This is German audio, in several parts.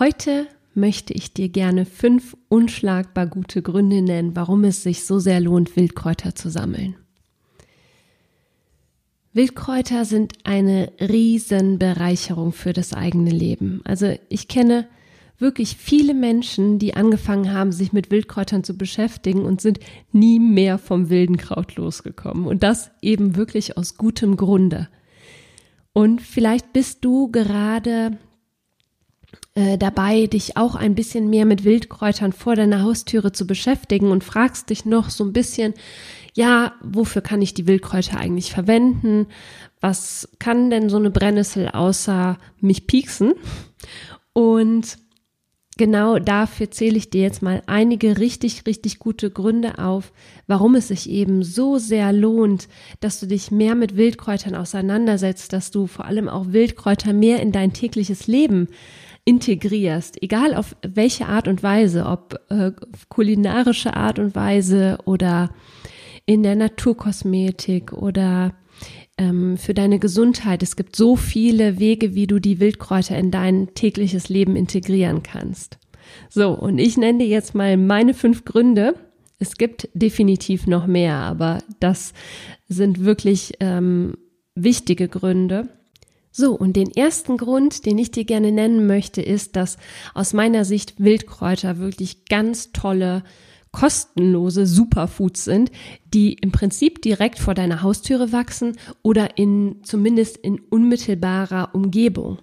Heute möchte ich dir gerne fünf unschlagbar gute Gründe nennen, warum es sich so sehr lohnt, Wildkräuter zu sammeln. Wildkräuter sind eine riesen Bereicherung für das eigene Leben. Also ich kenne wirklich viele Menschen, die angefangen haben, sich mit Wildkräutern zu beschäftigen und sind nie mehr vom wilden Kraut losgekommen. Und das eben wirklich aus gutem Grunde. Und vielleicht bist du gerade äh, dabei, dich auch ein bisschen mehr mit Wildkräutern vor deiner Haustüre zu beschäftigen und fragst dich noch so ein bisschen, ja, wofür kann ich die Wildkräuter eigentlich verwenden? Was kann denn so eine Brennnessel außer mich pieksen? Und genau dafür zähle ich dir jetzt mal einige richtig, richtig gute Gründe auf, warum es sich eben so sehr lohnt, dass du dich mehr mit Wildkräutern auseinandersetzt, dass du vor allem auch Wildkräuter mehr in dein tägliches Leben integrierst, egal auf welche Art und Weise, ob äh, kulinarische Art und Weise oder in der Naturkosmetik oder ähm, für deine Gesundheit. Es gibt so viele Wege, wie du die Wildkräuter in dein tägliches Leben integrieren kannst. So, und ich nenne dir jetzt mal meine fünf Gründe. Es gibt definitiv noch mehr, aber das sind wirklich ähm, wichtige Gründe. So, und den ersten Grund, den ich dir gerne nennen möchte, ist, dass aus meiner Sicht Wildkräuter wirklich ganz tolle kostenlose Superfoods sind, die im Prinzip direkt vor deiner Haustüre wachsen oder in zumindest in unmittelbarer Umgebung.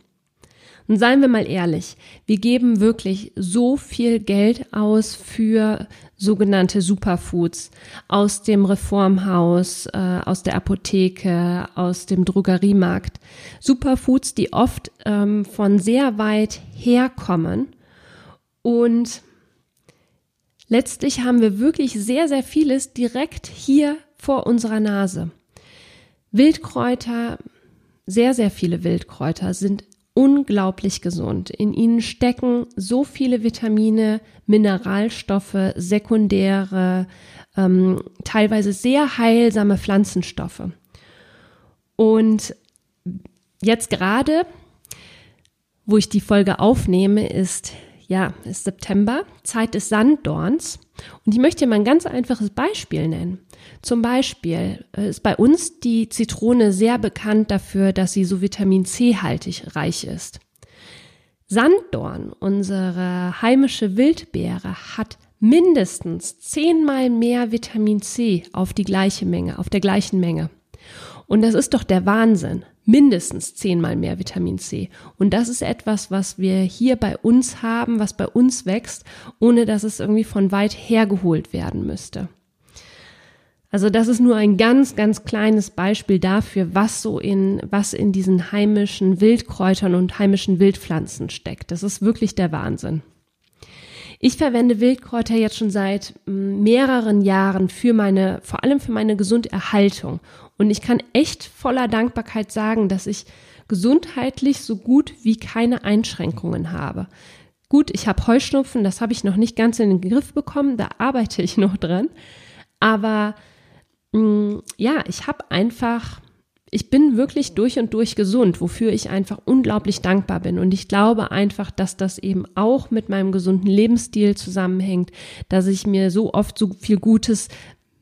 Und seien wir mal ehrlich, wir geben wirklich so viel Geld aus für sogenannte Superfoods aus dem Reformhaus, äh, aus der Apotheke, aus dem Drogeriemarkt. Superfoods, die oft ähm, von sehr weit herkommen und Letztlich haben wir wirklich sehr, sehr vieles direkt hier vor unserer Nase. Wildkräuter, sehr, sehr viele Wildkräuter sind unglaublich gesund. In ihnen stecken so viele Vitamine, Mineralstoffe, sekundäre, ähm, teilweise sehr heilsame Pflanzenstoffe. Und jetzt gerade, wo ich die Folge aufnehme, ist ja, ist September, Zeit des Sanddorns. Und ich möchte mal ein ganz einfaches Beispiel nennen. Zum Beispiel äh, ist bei uns die Zitrone sehr bekannt dafür, dass sie so Vitamin C-haltig reich ist. Sanddorn, unsere heimische Wildbeere, hat mindestens zehnmal mehr Vitamin C auf die gleiche Menge, auf der gleichen Menge. Und das ist doch der Wahnsinn mindestens zehnmal mehr Vitamin C. Und das ist etwas, was wir hier bei uns haben, was bei uns wächst, ohne dass es irgendwie von weit hergeholt werden müsste. Also das ist nur ein ganz, ganz kleines Beispiel dafür, was so in, was in diesen heimischen Wildkräutern und heimischen Wildpflanzen steckt. Das ist wirklich der Wahnsinn. Ich verwende Wildkräuter jetzt schon seit mm, mehreren Jahren für meine, vor allem für meine Gesunderhaltung. Und ich kann echt voller Dankbarkeit sagen, dass ich gesundheitlich so gut wie keine Einschränkungen habe. Gut, ich habe Heuschnupfen, das habe ich noch nicht ganz in den Griff bekommen, da arbeite ich noch dran. Aber mh, mm, ja, ich habe einfach ich bin wirklich durch und durch gesund, wofür ich einfach unglaublich dankbar bin. Und ich glaube einfach, dass das eben auch mit meinem gesunden Lebensstil zusammenhängt, dass ich mir so oft so viel Gutes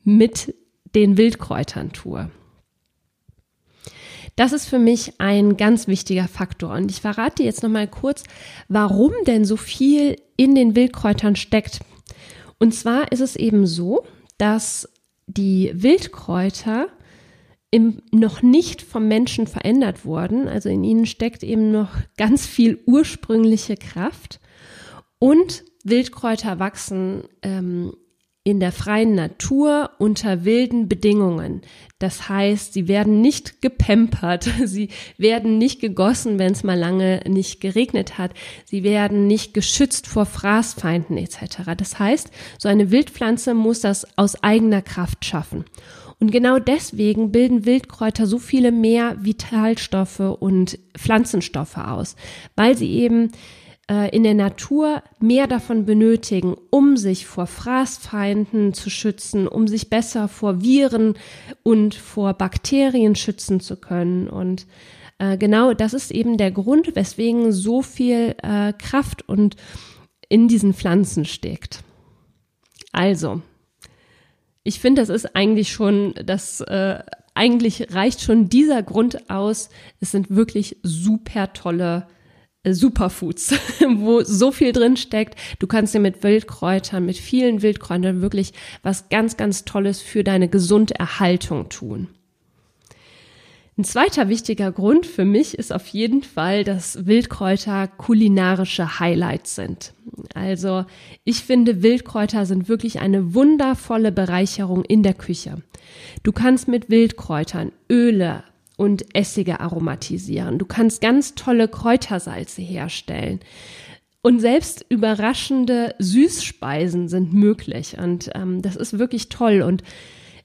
mit den Wildkräutern tue. Das ist für mich ein ganz wichtiger Faktor. Und ich verrate dir jetzt nochmal kurz, warum denn so viel in den Wildkräutern steckt. Und zwar ist es eben so, dass die Wildkräuter im, noch nicht vom Menschen verändert wurden. Also in ihnen steckt eben noch ganz viel ursprüngliche Kraft. Und Wildkräuter wachsen ähm, in der freien Natur unter wilden Bedingungen. Das heißt, sie werden nicht gepempert, sie werden nicht gegossen, wenn es mal lange nicht geregnet hat, sie werden nicht geschützt vor Fraßfeinden etc. Das heißt, so eine Wildpflanze muss das aus eigener Kraft schaffen. Und genau deswegen bilden Wildkräuter so viele mehr Vitalstoffe und Pflanzenstoffe aus, weil sie eben äh, in der Natur mehr davon benötigen, um sich vor Fraßfeinden zu schützen, um sich besser vor Viren und vor Bakterien schützen zu können. Und äh, genau das ist eben der Grund, weswegen so viel äh, Kraft und in diesen Pflanzen steckt. Also, ich finde, das ist eigentlich schon das äh, eigentlich reicht schon dieser Grund aus. Es sind wirklich super tolle Superfoods, wo so viel drin steckt. Du kannst dir mit Wildkräutern, mit vielen Wildkräutern wirklich was ganz, ganz Tolles für deine Gesunderhaltung tun. Ein zweiter wichtiger Grund für mich ist auf jeden Fall, dass Wildkräuter kulinarische Highlights sind. Also ich finde, Wildkräuter sind wirklich eine wundervolle Bereicherung in der Küche. Du kannst mit Wildkräutern Öle, und Essige aromatisieren. Du kannst ganz tolle Kräutersalze herstellen. Und selbst überraschende Süßspeisen sind möglich. Und ähm, das ist wirklich toll. Und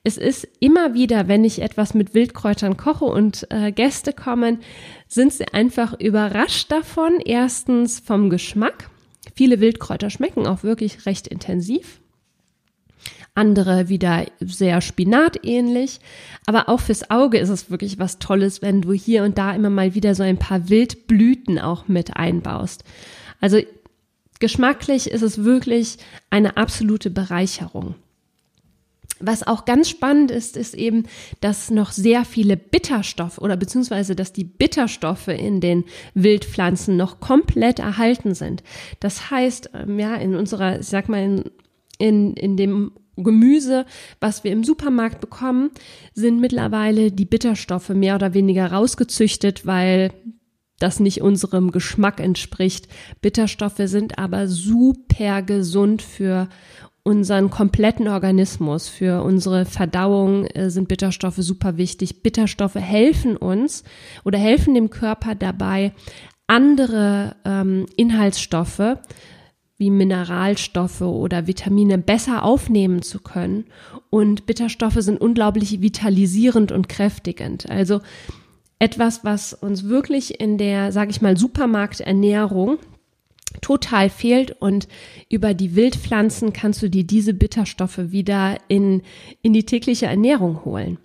es ist immer wieder, wenn ich etwas mit Wildkräutern koche und äh, Gäste kommen, sind sie einfach überrascht davon. Erstens vom Geschmack. Viele Wildkräuter schmecken auch wirklich recht intensiv andere wieder sehr spinatähnlich. Aber auch fürs Auge ist es wirklich was Tolles, wenn du hier und da immer mal wieder so ein paar Wildblüten auch mit einbaust. Also geschmacklich ist es wirklich eine absolute Bereicherung. Was auch ganz spannend ist, ist eben, dass noch sehr viele Bitterstoffe oder beziehungsweise, dass die Bitterstoffe in den Wildpflanzen noch komplett erhalten sind. Das heißt, ähm, ja, in unserer, ich sag mal, in, in, in dem Gemüse, was wir im Supermarkt bekommen, sind mittlerweile die Bitterstoffe mehr oder weniger rausgezüchtet, weil das nicht unserem Geschmack entspricht. Bitterstoffe sind aber super gesund für unseren kompletten Organismus, für unsere Verdauung äh, sind Bitterstoffe super wichtig. Bitterstoffe helfen uns oder helfen dem Körper dabei, andere ähm, Inhaltsstoffe wie Mineralstoffe oder Vitamine besser aufnehmen zu können. Und Bitterstoffe sind unglaublich vitalisierend und kräftigend. Also etwas, was uns wirklich in der, sage ich mal, Supermarkternährung total fehlt und über die Wildpflanzen kannst du dir diese Bitterstoffe wieder in, in die tägliche Ernährung holen.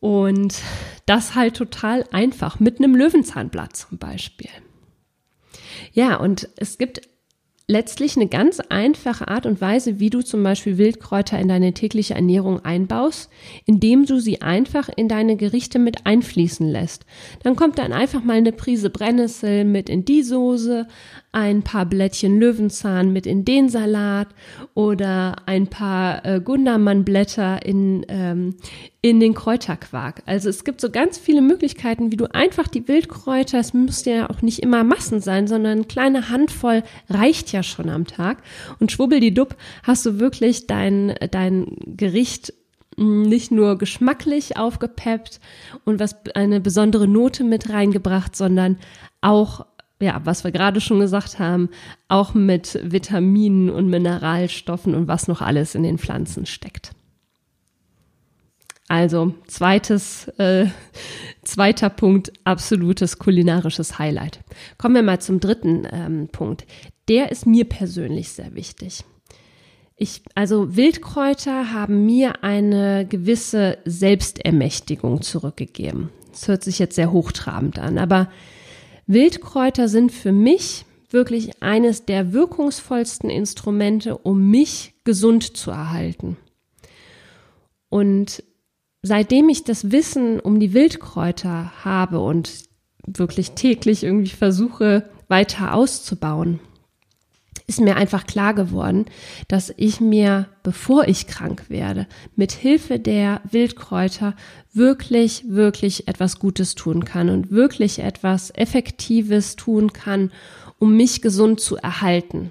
Und das halt total einfach mit einem Löwenzahnblatt zum Beispiel. Ja, und es gibt letztlich eine ganz einfache Art und Weise, wie du zum Beispiel Wildkräuter in deine tägliche Ernährung einbaust, indem du sie einfach in deine Gerichte mit einfließen lässt. Dann kommt dann einfach mal eine Prise Brennnessel mit in die Soße, ein paar Blättchen Löwenzahn mit in den Salat oder ein paar äh, Gundermannblätter in, ähm, in den Kräuterquark. Also es gibt so ganz viele Möglichkeiten, wie du einfach die Wildkräuter, es müsste ja auch nicht immer Massen sein, sondern eine kleine Handvoll reicht ja schon am Tag. Und schwubbeldidupp hast du wirklich dein, dein Gericht hm, nicht nur geschmacklich aufgepeppt und was eine besondere Note mit reingebracht, sondern auch ja, was wir gerade schon gesagt haben, auch mit Vitaminen und Mineralstoffen und was noch alles in den Pflanzen steckt. Also zweites, äh, zweiter Punkt, absolutes kulinarisches Highlight. Kommen wir mal zum dritten ähm, Punkt. Der ist mir persönlich sehr wichtig. Ich, also Wildkräuter haben mir eine gewisse Selbstermächtigung zurückgegeben. Das hört sich jetzt sehr hochtrabend an, aber Wildkräuter sind für mich wirklich eines der wirkungsvollsten Instrumente, um mich gesund zu erhalten. Und seitdem ich das Wissen um die Wildkräuter habe und wirklich täglich irgendwie versuche, weiter auszubauen, ist mir einfach klar geworden, dass ich mir, bevor ich krank werde, mit Hilfe der Wildkräuter wirklich, wirklich etwas Gutes tun kann und wirklich etwas Effektives tun kann, um mich gesund zu erhalten.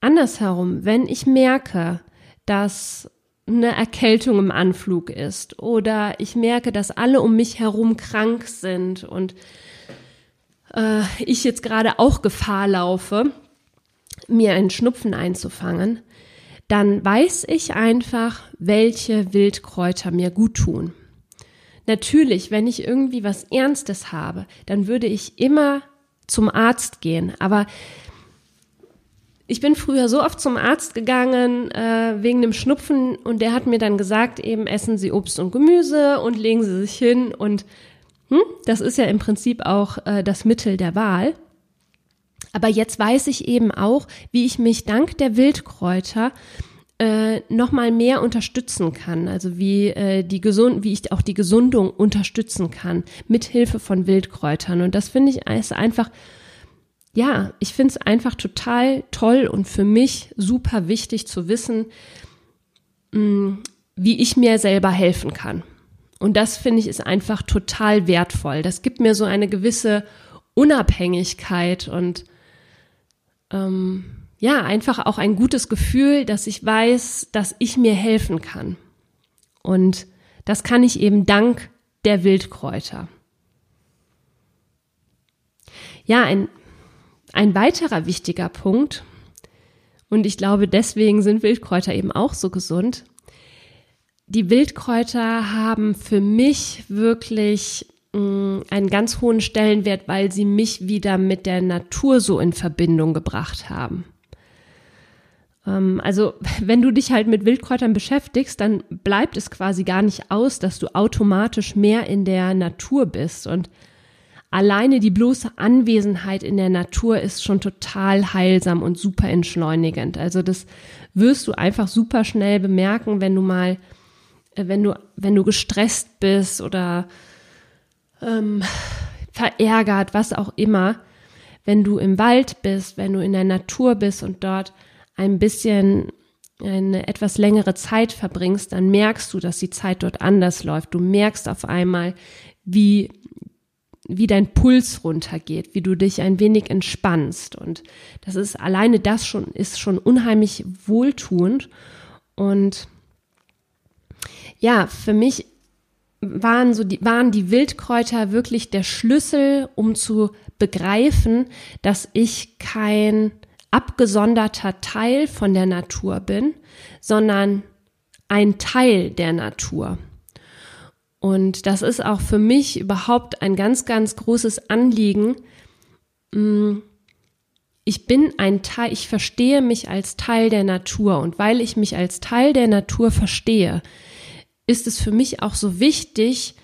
andersherum, wenn ich merke, dass eine Erkältung im Anflug ist oder ich merke, dass alle um mich herum krank sind und äh, ich jetzt gerade auch Gefahr laufe, mir einen Schnupfen einzufangen, dann weiß ich einfach, welche Wildkräuter mir gut tun. Natürlich, wenn ich irgendwie was Ernstes habe, dann würde ich immer zum Arzt gehen. Aber ich bin früher so oft zum Arzt gegangen äh, wegen dem Schnupfen und der hat mir dann gesagt, eben essen Sie Obst und Gemüse und legen Sie sich hin und hm, das ist ja im Prinzip auch äh, das Mittel der Wahl. Aber jetzt weiß ich eben auch, wie ich mich dank der Wildkräuter äh, noch mal mehr unterstützen kann, also wie äh, die gesund, wie ich auch die Gesundung unterstützen kann mit Hilfe von Wildkräutern und das finde ich ist einfach ja, ich finde es einfach total toll und für mich super wichtig zu wissen, mh, mm, wie ich mir selber helfen kann. Und das finde ich ist einfach total wertvoll. Das gibt mir so eine gewisse Unabhängigkeit und ähm, ja, einfach auch ein gutes Gefühl, dass ich weiß, dass ich mir helfen kann. Und das kann ich eben dank der Wildkräuter. Ja, ein ein weiterer wichtiger Punkt, und ich glaube, deswegen sind Wildkräuter eben auch so gesund. Die Wildkräuter haben für mich wirklich mm, einen ganz hohen Stellenwert, weil sie mich wieder mit der Natur so in Verbindung gebracht haben. Ähm, also, wenn du dich halt mit Wildkräutern beschäftigst, dann bleibt es quasi gar nicht aus, dass du automatisch mehr in der Natur bist und alleine die bloße Anwesenheit in der Natur ist schon total heilsam und super entschleunigend. Also das wirst du einfach super schnell bemerken, wenn du mal, wenn du, wenn du gestresst bist oder ähm, verärgert, was auch immer. Wenn du im Wald bist, wenn du in der Natur bist und dort ein bisschen eine etwas längere Zeit verbringst, dann merkst du, dass die Zeit dort anders läuft. Du merkst auf einmal, wie wie dein Puls runtergeht, wie du dich ein wenig entspannst. Und das ist alleine das schon, ist schon unheimlich wohltuend. Und ja, für mich waren so die, waren die Wildkräuter wirklich der Schlüssel, um zu begreifen, dass ich kein abgesonderter Teil von der Natur bin, sondern ein Teil der Natur. Und das ist auch für mich überhaupt ein ganz, ganz großes Anliegen. Mm, ich bin ein Teil, ich verstehe mich als Teil der Natur. Und weil ich mich als Teil der Natur verstehe, ist es für mich auch so wichtig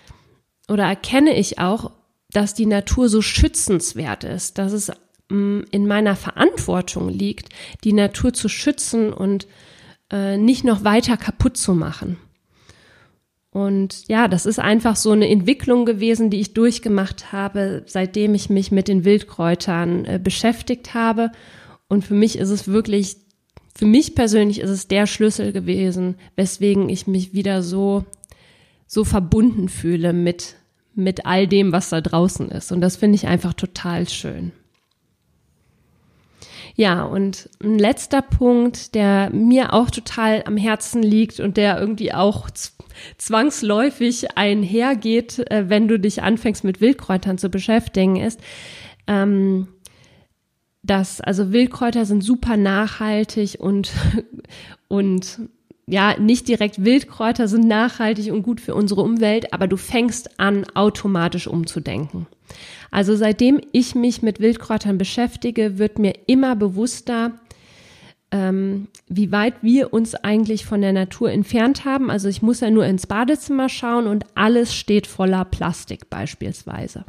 oder erkenne ich auch, dass die Natur so schützenswert ist, dass es mm, in meiner Verantwortung liegt, die Natur zu schützen und äh, nicht noch weiter kaputt zu machen. Und ja, das ist einfach so eine Entwicklung gewesen, die ich durchgemacht habe, seitdem ich mich mit den Wildkräutern äh, beschäftigt habe. Und für mich ist es wirklich, für mich persönlich ist es der Schlüssel gewesen, weswegen ich mich wieder so, so verbunden fühle mit, mit all dem, was da draußen ist. Und das finde ich einfach total schön. Ja, und ein letzter Punkt, der mir auch total am Herzen liegt und der irgendwie auch zwangsläufig einhergeht, äh, wenn du dich anfängst mit Wildkräutern zu beschäftigen, ist, ähm, dass also Wildkräuter sind super nachhaltig und und ja, nicht direkt Wildkräuter sind nachhaltig und gut für unsere Umwelt, aber du fängst an, automatisch umzudenken. Also seitdem ich mich mit Wildkräutern beschäftige, wird mir immer bewusster, ähm, wie weit wir uns eigentlich von der Natur entfernt haben. Also ich muss ja nur ins Badezimmer schauen und alles steht voller Plastik beispielsweise.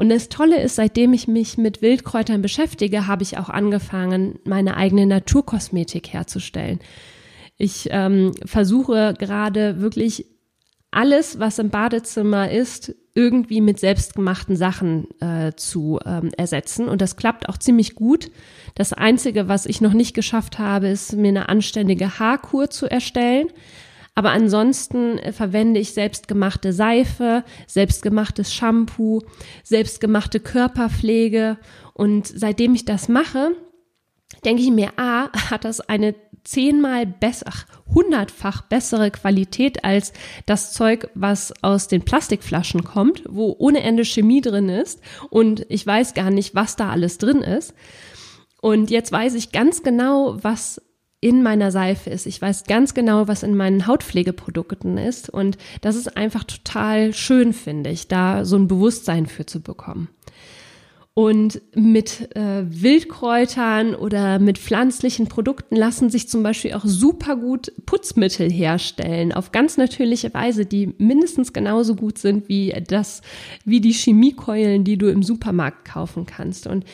Und das Tolle ist, seitdem ich mich mit Wildkräutern beschäftige, habe ich auch angefangen, meine eigene Naturkosmetik herzustellen. Ich ähm, versuche gerade wirklich alles, was im Badezimmer ist, irgendwie mit selbstgemachten Sachen äh, zu ähm, ersetzen. Und das klappt auch ziemlich gut. Das Einzige, was ich noch nicht geschafft habe, ist mir eine anständige Haarkur zu erstellen. Aber ansonsten äh, verwende ich selbstgemachte Seife, selbstgemachtes Shampoo, selbstgemachte Körperpflege. Und seitdem ich das mache, denke ich mir, A, hat das eine zehnmal besser, hundertfach bessere Qualität als das Zeug, was aus den Plastikflaschen kommt, wo ohne Ende Chemie drin ist und ich weiß gar nicht, was da alles drin ist. Und jetzt weiß ich ganz genau, was in meiner Seife ist. Ich weiß ganz genau, was in meinen Hautpflegeprodukten ist. Und das ist einfach total schön, finde ich, da so ein Bewusstsein für zu bekommen. Und mit äh, Wildkräutern oder mit pflanzlichen Produkten lassen sich zum Beispiel auch super gut Putzmittel herstellen, auf ganz natürliche Weise, die mindestens genauso gut sind wie das, wie die Chemiekeulen, die du im Supermarkt kaufen kannst. Und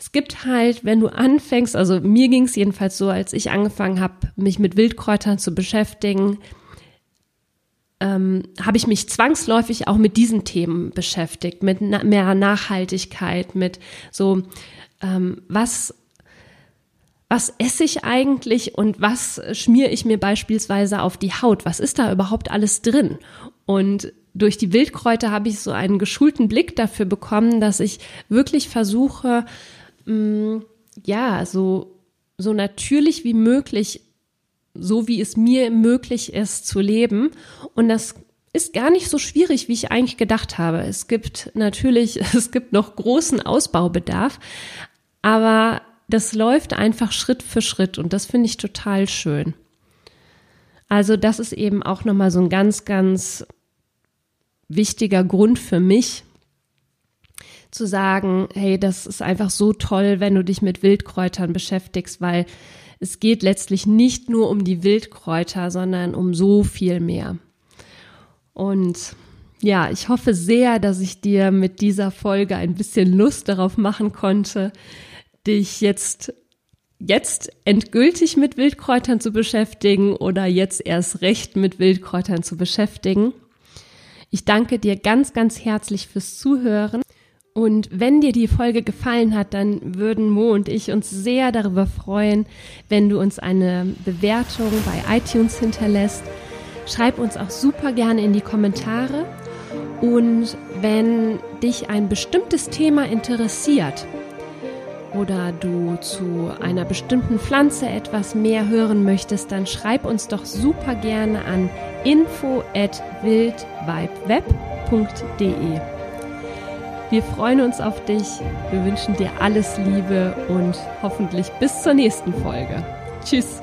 es gibt halt, wenn du anfängst, also mir ging es jedenfalls so, als ich angefangen habe, mich mit Wildkräutern zu beschäftigen, ähm, habe ich mich zwangsläufig auch mit diesen Themen beschäftigt, mit na mehr Nachhaltigkeit, mit so, ähm, was, was esse ich eigentlich und was schmiere ich mir beispielsweise auf die Haut? Was ist da überhaupt alles drin? Und durch die Wildkräuter habe ich so einen geschulten Blick dafür bekommen, dass ich wirklich versuche, mh, mm, ja, so, so natürlich wie möglich so wie es mir möglich ist zu leben. Und das ist gar nicht so schwierig, wie ich eigentlich gedacht habe. Es gibt natürlich, es gibt noch großen Ausbaubedarf, aber das läuft einfach Schritt für Schritt und das finde ich total schön. Also das ist eben auch nochmal so ein ganz, ganz wichtiger Grund für mich, zu sagen, hey, das ist einfach so toll, wenn du dich mit Wildkräutern beschäftigst, weil es geht letztlich nicht nur um die Wildkräuter, sondern um so viel mehr. Und ja, ich hoffe sehr, dass ich dir mit dieser Folge ein bisschen Lust darauf machen konnte, dich jetzt jetzt endgültig mit Wildkräutern zu beschäftigen oder jetzt erst recht mit Wildkräutern zu beschäftigen. Ich danke dir ganz, ganz herzlich fürs Zuhören. Und wenn dir die Folge gefallen hat, dann würden Mo und ich uns sehr darüber freuen, wenn du uns eine Bewertung bei iTunes hinterlässt. Schreib uns auch super gerne in die Kommentare. Und wenn dich ein bestimmtes Thema interessiert oder du zu einer bestimmten Pflanze etwas mehr hören möchtest, dann schreib uns doch super gerne an info at wildvibeweb.de. Wir freuen uns auf dich. Wir wünschen dir alles Liebe und hoffentlich bis zur nächsten Folge. Tschüss.